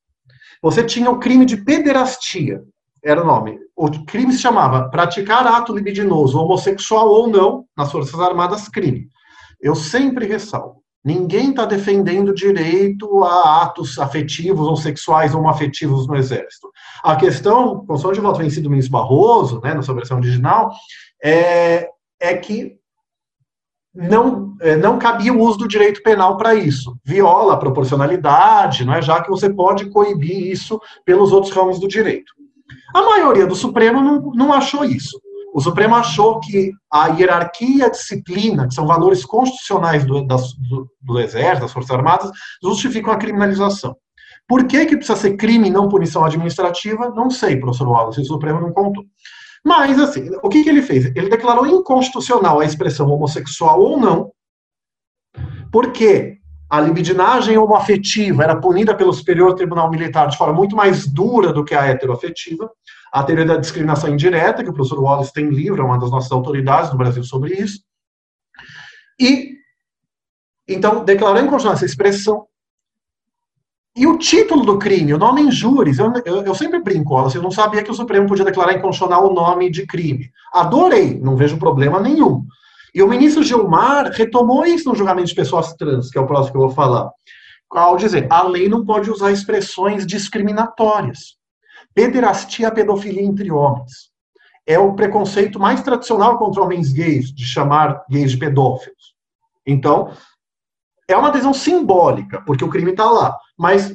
Você tinha o crime de pederastia, era o nome. O crime se chamava praticar ato libidinoso, homossexual ou não, nas Forças Armadas, crime. Eu sempre ressalvo. Ninguém está defendendo direito a atos afetivos ou sexuais ou afetivos no Exército. A questão, com de voto vencido do ministro Barroso, né, na sua versão original, é, é que não, é, não cabia o uso do direito penal para isso. Viola a proporcionalidade, não é, já que você pode coibir isso pelos outros ramos do direito. A maioria do Supremo não, não achou isso. O Supremo achou que a hierarquia e a disciplina, que são valores constitucionais do, das, do, do Exército, das Forças Armadas, justificam a criminalização. Por que, que precisa ser crime e não punição administrativa? Não sei, professor Wallace, o Supremo não contou. Mas, assim, o que, que ele fez? Ele declarou inconstitucional a expressão homossexual ou não, porque a libidinagem homoafetiva era punida pelo Superior Tribunal Militar de forma muito mais dura do que a heteroafetiva, a teoria da discriminação indireta, que o professor Wallace tem livro, é uma das nossas autoridades no Brasil sobre isso. E, então, declarou inconstitucional essa expressão. E o título do crime, o nome injúrias, eu, eu, eu, sempre brinco, Wallace, eu não sabia que o Supremo podia declarar inconstitucional o nome de crime. Adorei, não vejo problema nenhum. E o ministro Gilmar retomou isso no julgamento de pessoas trans, que é o próximo que eu vou falar, ao dizer, a lei não pode usar expressões discriminatórias. Pederastia, pedofilia entre homens. É o preconceito mais tradicional contra homens gays, de chamar gays de pedófilos. Então, é uma adesão simbólica, porque o crime está lá. Mas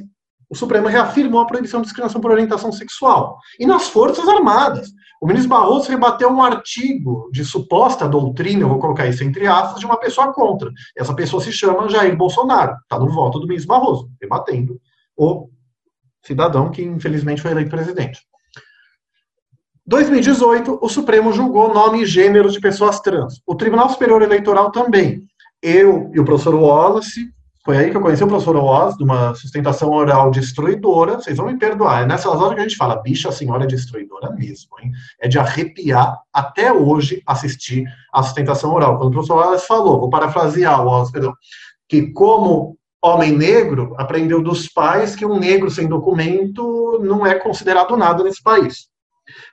o Supremo reafirmou a proibição de discriminação por orientação sexual. E nas Forças Armadas. O ministro Barroso rebateu um artigo de suposta doutrina, eu vou colocar isso entre aspas, de uma pessoa contra. Essa pessoa se chama Jair Bolsonaro. Está no voto do ministro Barroso, rebatendo o cidadão que infelizmente foi eleito presidente. 2018, o Supremo julgou nome e gênero de pessoas trans. O Tribunal Superior Eleitoral também. Eu e o professor Wallace, foi aí que eu conheci o professor Wallace, de uma sustentação oral destruidora. Vocês vão me perdoar, é nessas horas que a gente fala, bicha, a senhora é destruidora mesmo, hein? É de arrepiar até hoje assistir a sustentação oral. Quando o professor Wallace falou, vou parafrasear o Wallace, perdão, que como homem negro aprendeu dos pais que um negro sem documento não é considerado nada nesse país.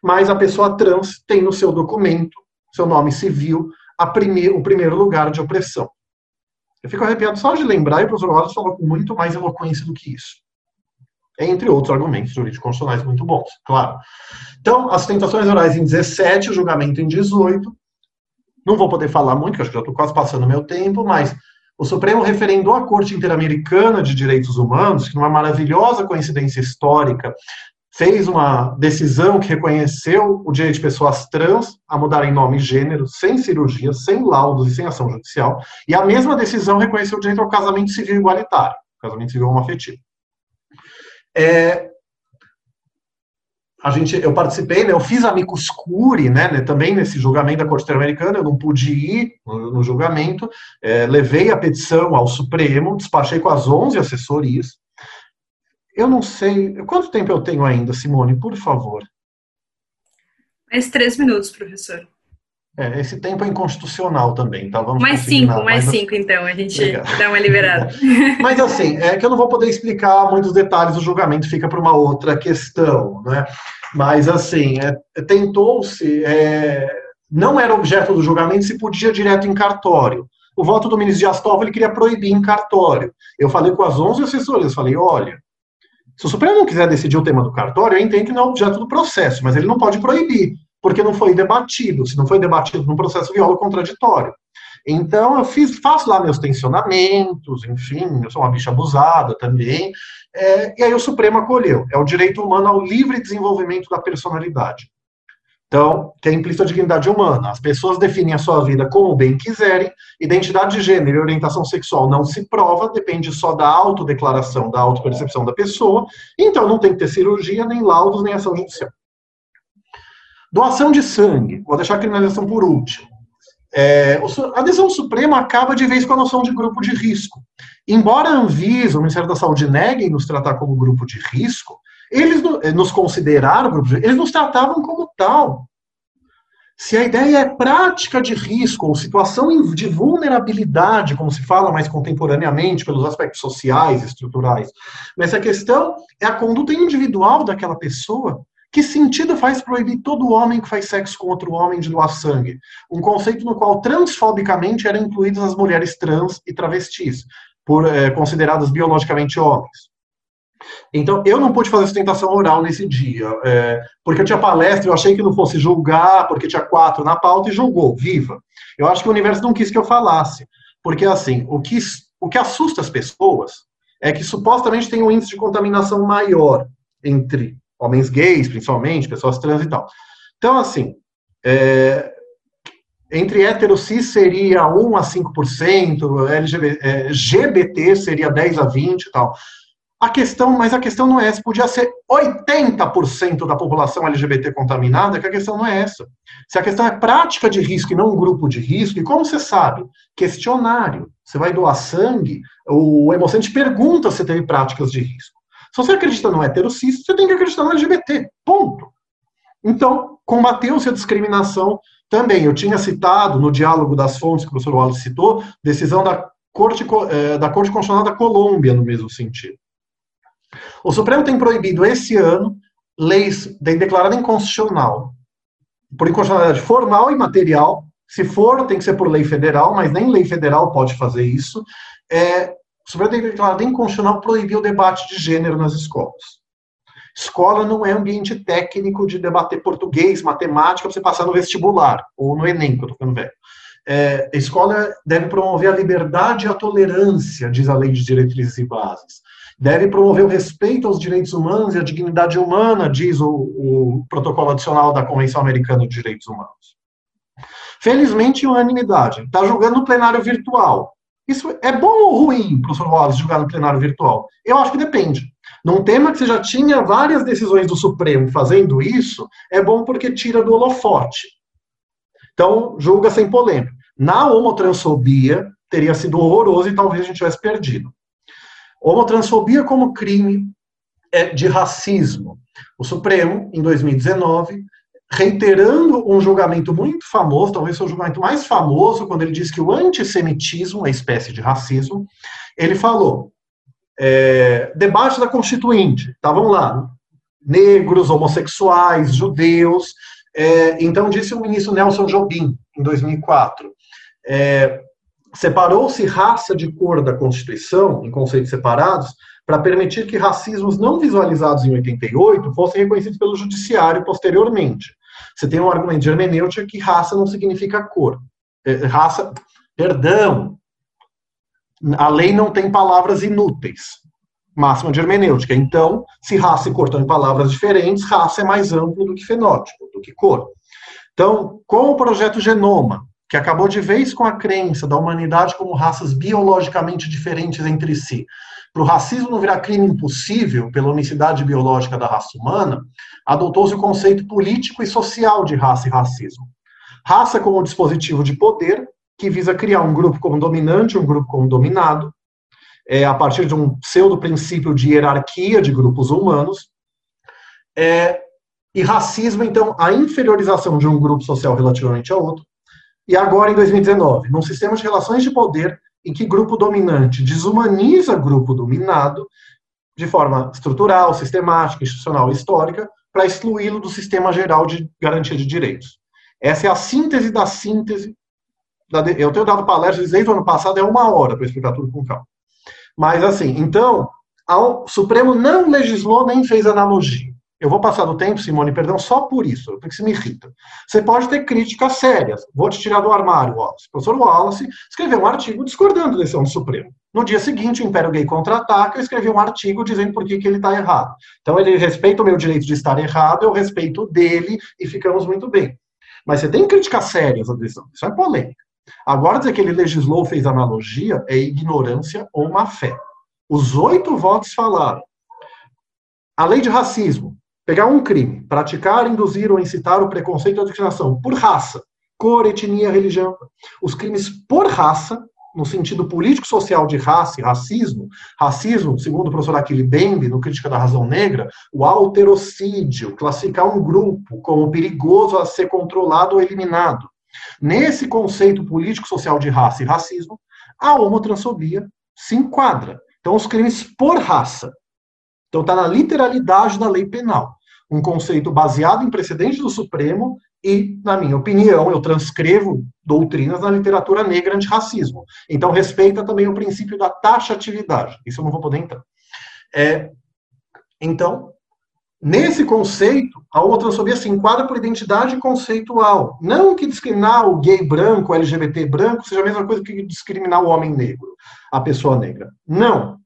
Mas a pessoa trans tem no seu documento, seu nome civil, o primeiro lugar de opressão. Eu fico arrepiado só de lembrar, e o professor Wallace falou com muito mais eloquência do que isso. Entre outros argumentos jurídicos constitucionais muito bons, claro. Então, as tentações orais em 17, o julgamento em 18. Não vou poder falar muito, porque acho que já estou quase passando meu tempo, mas o Supremo referendou a Corte Interamericana de Direitos Humanos, que numa maravilhosa coincidência histórica fez uma decisão que reconheceu o direito de pessoas trans a mudarem nome e gênero, sem cirurgia, sem laudos e sem ação judicial, e a mesma decisão reconheceu o direito ao casamento civil igualitário, casamento civil homoafetivo. É, a gente, eu participei, né, eu fiz amicus curi, né, né, também nesse julgamento da Corte Interamericana, eu não pude ir no, no julgamento, é, levei a petição ao Supremo, despachei com as 11 assessorias, Eu não sei. Quanto tempo eu tenho ainda, Simone? Por favor. Mais três minutos, professor. É, esse tempo é inconstitucional também, tá? Vamos mais cinco, mais cinco, então, a gente Legal. dá uma liberada. Mas assim, é que eu não vou poder explicar muitos detalhes do julgamento, fica para uma outra questão, né? Mas assim, é, tentou-se, é, não era objeto do julgamento se podia direto em cartório. O voto do ministro Dias Toffoli queria proibir em cartório. Eu falei com as 11 assessorias, falei, olha, se o Supremo não quiser decidir o tema do cartório, eu entendo que não é objeto do processo, mas ele não pode proibir porque não foi debatido. Se não foi debatido no processo, viola contraditório. Então, eu fiz, faço lá meus tensionamentos, enfim, eu sou uma bicha abusada também. É, e aí o Supremo acolheu. É o direito humano ao livre desenvolvimento da personalidade. Então, que é implícita a dignidade humana. As pessoas definem a sua vida como bem quiserem, identidade de gênero e orientação sexual não se prova, depende só da autodeclaração, da autopercepção da pessoa, então não tem que ter cirurgia, nem laudos, nem ação judicial. Doação de sangue, vou deixar a criminalização por último. É, a decisão suprema acaba de vez com a noção de grupo de risco. Embora a Anvisa, o Ministério da Saúde, neguem nos tratar como grupo de risco, eles eh, nos consideraram grupo de risco, eles nos tratavam como tal. Se a ideia é prática de risco ou situação de vulnerabilidade, como se fala mais contemporaneamente pelos aspectos sociais, estruturais, mas a questão é a conduta individual daquela pessoa, que sentido faz proibir todo homem que faz sexo com outro homem de doar sangue? Um conceito no qual transfobicamente eram incluídas as mulheres trans e travestis, por é, consideradas biologicamente homens. Então, eu não pude fazer sustentação oral nesse dia, é, porque eu tinha palestra, eu achei que não fosse julgar, porque tinha quatro na pauta e julgou, viva. Eu acho que o universo não quis que eu falasse, porque assim, o que, o que assusta as pessoas é que supostamente tem um índice de contaminação maior entre homens gays, principalmente, pessoas trans e tal. Então, assim, é, entre hétero cis seria 1 a 5%, LGBT, é, GBT seria 10 a 20 e tal. A questão, mas a questão não é essa, podia ser 80% da população LGBT contaminada, que a questão não é essa. Se a questão é prática de risco e não um grupo de risco, e como você sabe? Questionário. Você vai doar sangue, o Hemocente pergunta se teve práticas de risco. Se você acredita no heterocis, você tem que acreditar no LGBT. Ponto. Então, combateu-se a discriminação também. Eu tinha citado no diálogo das fontes que o professor Wallace citou, decisão da Corte, eh, da Corte Constitucional da Colômbia, no mesmo sentido. O Supremo tem proibido esse ano leis declarada inconstitucional, por inconstitucionalidade formal e material. Se for, tem que ser por lei federal, mas nem lei federal pode fazer isso. É, o Supremo Tribunal Declarado Inconstitucional proibiu o debate de gênero nas escolas. Escola não é ambiente técnico de debater português, matemática, para você passar no vestibular, ou no Enem, que eu estou ficando velho. É, a escola deve promover a liberdade e a tolerância, diz a Lei de Diretrizes e Bases. Deve promover o respeito aos direitos humanos e a dignidade humana, diz o, o protocolo adicional da Convenção Americana de Direitos Humanos. Felizmente, unanimidade. Está julgando no plenário virtual. Isso é bom ou ruim, professor Wallace, julgar no plenário virtual? Eu acho que depende. Num tema que você já tinha várias decisões do Supremo fazendo isso, é bom porque tira do holofote. Então, julga sem polêmica. Na homotransfobia, teria sido horroroso e talvez a gente tivesse perdido. Homotransfobia como crime é de racismo. O Supremo, em 2019, reiterando um julgamento muito famoso, talvez seja o julgamento mais famoso, quando ele diz que o antissemitismo é espécie de racismo, ele falou, é, da Constituinte, estavam lá, negros, homossexuais, judeus, é, então disse o ministro Nelson Jobim, em 2004, é, separou-se raça de cor da Constituição, em conceitos separados, para permitir que racismos não visualizados em 88 fossem reconhecidos pelo judiciário posteriormente. Você tem um argumento de hermenêutica que raça não significa cor. É, raça, perdão, a lei não tem palavras inúteis. Máxima de hermenêutica. Então, se raça e cor estão em palavras diferentes, raça é mais amplo do que fenótipo, do que cor. Então, com o projeto Genoma, que acabou de vez com a crença da humanidade como raças biologicamente diferentes entre si, para o racismo não virar crime impossível pela unicidade biológica da raça humana, adotou-se o conceito político e social de raça e racismo. Raça como dispositivo de poder, que visa criar um grupo como dominante, um grupo como dominado. é, a partir de um pseudo-princípio de hierarquia de grupos humanos. É, e racismo, então, a inferiorização de um grupo social relativamente a outro. E agora, em 2019, num sistema de relações de poder em que grupo dominante desumaniza grupo dominado de forma estrutural, sistemática, institucional e histórica, para excluí-lo do sistema geral de garantia de direitos. Essa é a síntese da síntese. Da, eu tenho dado palestras desde o ano passado, é uma hora para explicar tudo com calma. Mas, assim, então, o Supremo não legislou nem fez analogia. Eu vou passar do tempo, Simone, perdão, só por isso, porque isso me irrita. Você pode ter críticas sérias. Vou te tirar do armário, Wallace. O professor Wallace escreveu um artigo discordando da decisão do Supremo. No dia seguinte, o Império Gay contra-ataca, eu escrevi um artigo dizendo por que, que ele está errado. Então, ele respeita o meu direito de estar errado, eu respeito o dele e ficamos muito bem. Mas você tem críticas sérias à decisão. Isso é polêmica. Agora, dizer que ele legislou, fez analogia, é ignorância ou má fé. Os oito votos falaram. A lei de racismo, pegar um crime, praticar, induzir ou incitar o preconceito ou a discriminação por raça, cor, etnia, religião. Os crimes por raça, no sentido político-social de raça e racismo, racismo, segundo o professor Aquile Bembe, no Crítica da Razão Negra, o alterocídio, classificar um grupo como perigoso a ser controlado ou eliminado. Nesse conceito político-social de raça e racismo, a homotransfobia se enquadra. Então, os crimes por raça. Então, está na literalidade da lei penal um conceito baseado em precedentes do Supremo e, na minha opinião, eu transcrevo doutrinas na literatura negra antirracismo. Então, respeita também o princípio da taxatividade. Isso eu não vou poder entrar. É, então, nesse conceito, a homotransfobia se enquadra por identidade conceitual. Não que discriminar o gay branco, o LGBT branco, seja a mesma coisa que discriminar o homem negro, a pessoa negra. Não.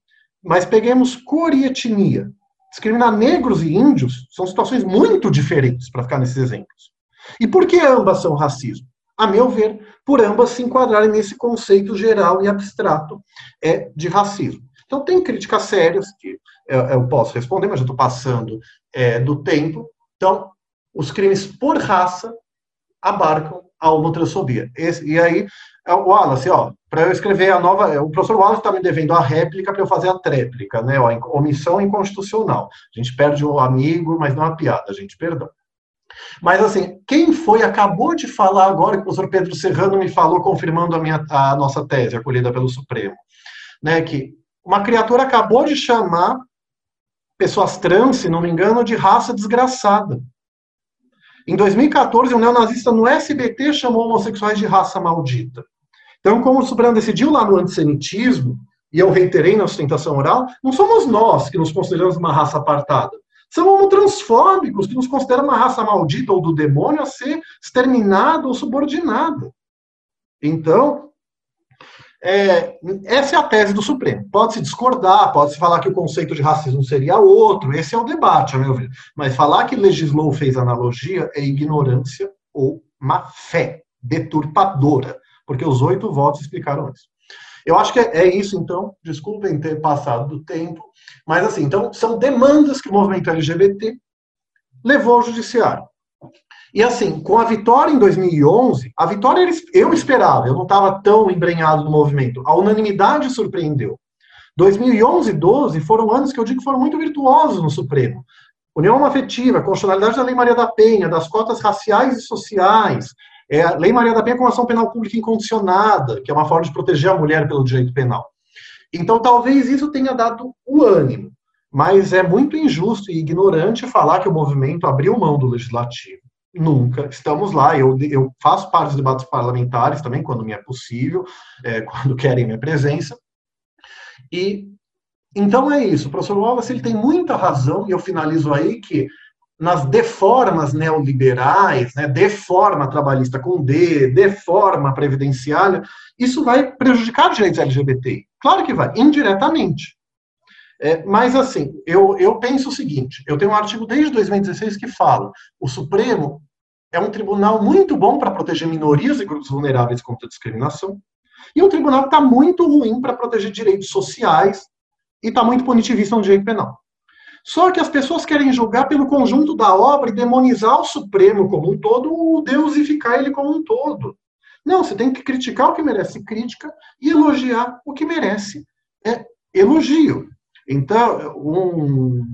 Mas peguemos cor e etnia. Discriminar negros e índios são situações muito diferentes, para ficar nesses exemplos. E por que ambas são racismo? A meu ver, por ambas se enquadrarem nesse conceito geral e abstrato é, de racismo. Então, tem críticas sérias que eu, eu posso responder, mas já estou passando é, do tempo. Então, os crimes por raça abarcam a homotransfobia. Esse, e aí, é o Wallace, ó, para eu escrever a nova. O professor Wallace está me devendo a réplica para eu fazer a tréplica, né? Ó, omissão inconstitucional. A gente perde o amigo, mas não a piada, gente, perdão. Mas, assim, quem foi, acabou de falar agora, que o professor Pedro Serrano me falou, confirmando a, minha, a nossa tese, acolhida pelo Supremo, né? Que uma criatura acabou de chamar pessoas trans, se não me engano, de raça desgraçada. Em 2014, um neonazista no SBT chamou homossexuais de raça maldita. Então, como o Supremo decidiu lá no antissemitismo, e eu reiterei na sustentação oral, não somos nós que nos consideramos uma raça apartada. São homotransfóbicos que nos consideram uma raça maldita ou do demônio a ser exterminado ou subordinado. Então, é, essa é a tese do Supremo. Pode-se discordar, pode-se falar que o conceito de racismo seria outro, esse é o debate, a meu ver. Mas falar que legislou fez analogia é ignorância ou má fé, deturpadora, porque os oito votos explicaram isso. Eu acho que é, isso, então. Desculpem ter passado do tempo. Mas, assim, então, são demandas que o movimento LGBT levou ao judiciário. E assim, com a vitória em 2011, a vitória eu esperava, eu não estava tão embrenhado no movimento. A unanimidade surpreendeu. 2011 e 12 foram anos que eu digo que foram muito virtuosos no Supremo. União afetiva, constitucionalidade da Lei Maria da Penha, das cotas raciais e sociais, é, Lei Maria da Penha com ação penal pública incondicionada, que é uma forma de proteger a mulher pelo direito penal. Então, talvez isso tenha dado o ânimo, mas é muito injusto e ignorante falar que o movimento abriu mão do legislativo. Nunca. Estamos lá. Eu, eu faço parte dos debates parlamentares também, quando me é possível, é, quando querem minha presença. E então é isso. O professor Wallace ele tem muita razão, e eu finalizo aí que nas deformas neoliberais, né, deforma trabalhista com D, deforma previdenciária, isso vai prejudicar os direitos LGBT. Claro que vai, indiretamente. É, mas, assim, eu, eu penso o seguinte: eu tenho um artigo desde 2016 que fala o Supremo é um tribunal muito bom para proteger minorias e grupos vulneráveis contra discriminação, e um tribunal que está muito ruim para proteger direitos sociais e está muito punitivista no direito penal. Só que as pessoas querem julgar pelo conjunto da obra e demonizar o Supremo como um todo, deusificar ele como um todo. Não, você tem que criticar o que merece crítica e elogiar o que merece é, elogio. Então, um,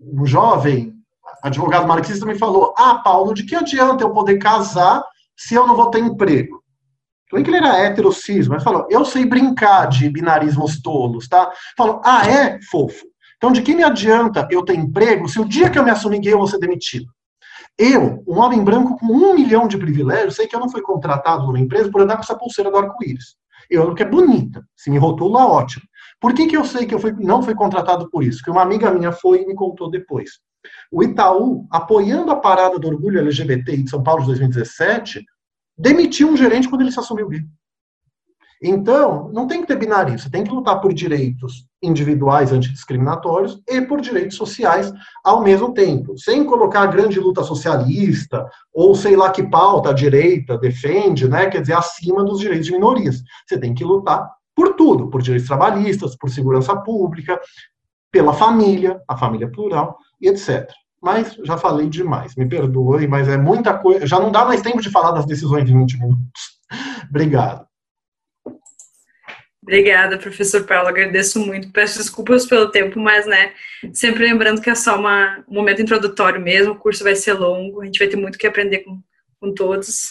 um jovem advogado marxista me falou: Ah, Paulo, de que adianta eu poder casar se eu não vou ter emprego? É que ele era hétero mas falou: Eu sei brincar de binarismos tolos, tá? Falou: Ah, é, fofo. Então, de que me adianta eu ter emprego se o dia que eu me assumir gay eu vou ser demitido? Eu, um homem branco com um milhão de privilégios, sei que eu não fui contratado numa empresa por andar com essa pulseira do arco-íris. Eu que é bonita. Se me rotula, ótimo. Por que, que eu sei que eu fui, não fui contratado por isso? Que uma amiga minha foi e me contou depois. O Itaú, apoiando a parada do orgulho LGBT de São Paulo de 2017, demitiu um gerente quando ele se assumiu gay. Então, não tem que ter binário, você tem que lutar por direitos individuais antidiscriminatórios e por direitos sociais ao mesmo tempo, sem colocar a grande luta socialista ou sei lá que pauta a direita defende, né, quer dizer, acima dos direitos de minorias. Você tem que lutar por tudo, por direitos trabalhistas, por segurança pública, pela família, a família plural e etc. Mas já falei demais, me perdoe, mas é muita coisa, já não dá mais tempo de falar das decisões de 20 minutos. Obrigado. Obrigada, professor Paulo. Agradeço muito. Peço desculpas pelo tempo, mas, né, sempre lembrando que é só uma, um momento introdutório mesmo. O curso vai ser longo, a gente vai ter muito que aprender com, com todos.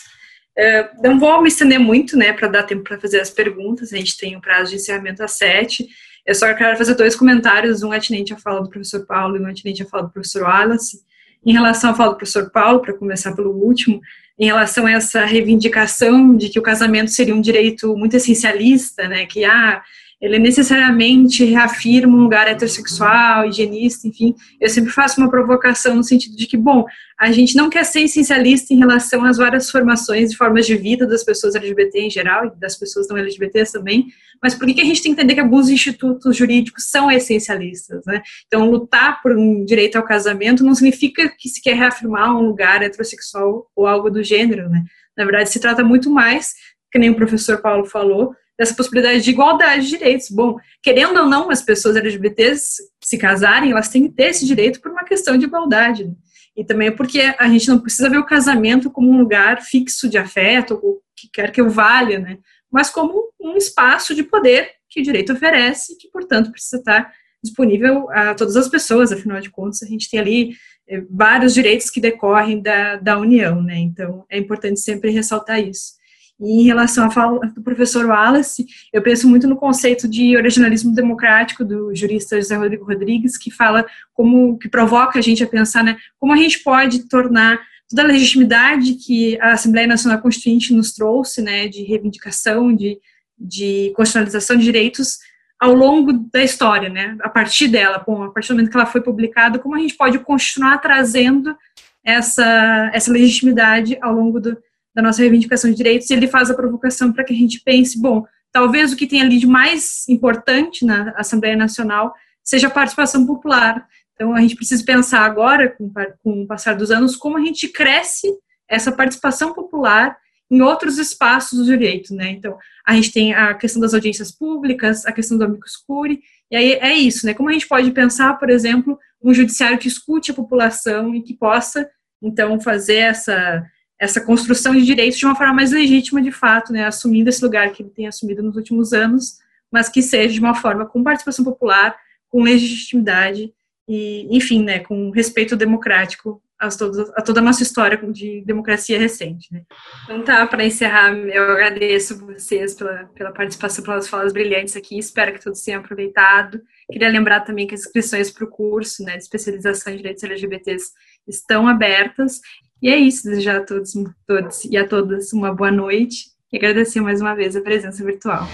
Uh, não vou me estender muito, né, para dar tempo para fazer as perguntas. A gente tem o um prazo de encerramento às sete. Eu só quero fazer dois comentários, um atinente à fala do professor Paulo e um atinente à fala do professor Wallace. Em relação à fala do professor Paulo, para começar pelo último, em relação a essa reivindicação de que o casamento seria um direito muito essencialista, né, que ah, ele necessariamente reafirma um lugar heterossexual, higienista, enfim. Eu sempre faço uma provocação no sentido de que, bom, a gente não quer ser essencialista em relação às várias formações e formas de vida das pessoas LGBT em geral e das pessoas não LGBTs também, mas por que, que a gente tem que entender que alguns institutos jurídicos são essencialistas, né? Então, lutar por um direito ao casamento não significa que se quer reafirmar um lugar heterossexual ou algo do gênero, né? Na verdade, se trata muito mais, que nem o professor Paulo falou, dessa possibilidade de igualdade de direitos. Bom, querendo ou não, as pessoas LGBTs se casarem, elas têm que ter esse direito por uma questão de igualdade. Né? E também porque a gente não precisa ver o casamento como um lugar fixo de afeto, ou que quer que eu valha, né? mas como um espaço de poder que o direito oferece, que, portanto, precisa estar disponível a todas as pessoas, afinal de contas, a gente tem ali eh, vários direitos que decorrem da, da União, né? Então, é importante sempre ressaltar isso. E em relação à fala do professor Wallace, eu penso muito no conceito de originalismo democrático do jurista José Rodrigo Rodrigues, que fala como, que provoca a gente a pensar, né, como a gente pode tornar toda a legitimidade que a Assembleia Nacional Constituinte nos trouxe, né, de reivindicação, de, de constitucionalização de direitos ao longo da história, né, a partir dela, bom, a partir do momento que ela foi publicada, como a gente pode continuar trazendo essa, essa legitimidade ao longo do, da nossa reivindicação de direitos, ele faz a provocação para que a gente pense, bom, talvez o que tem ali de mais importante na Assembleia Nacional seja a participação popular. Então, a gente precisa pensar agora, com, com o passar dos anos, como a gente cresce essa participação popular em outros espaços do direito, né? Então, a gente tem a questão das audiências públicas, a questão do amicus curiae, e aí é isso, né? Como a gente pode pensar, por exemplo, um judiciário que escute a população e que possa, então, fazer essa essa construção de direitos de uma forma mais legítima, de fato, né, assumindo esse lugar que ele tem assumido nos últimos anos, mas que seja de uma forma com participação popular, com legitimidade e, enfim, né, com respeito democrático a, todos, a toda a nossa história de democracia recente. Né. Então tá, para encerrar, eu agradeço vocês pela, pela participação, pelas falas brilhantes aqui, espero que todos tenham aproveitado. Queria lembrar também que as inscrições para o curso né, de especialização em direitos LGBTs estão abertas e é isso, desejar a todos, todos e a todas uma boa noite e agradecer mais uma vez a presença virtual.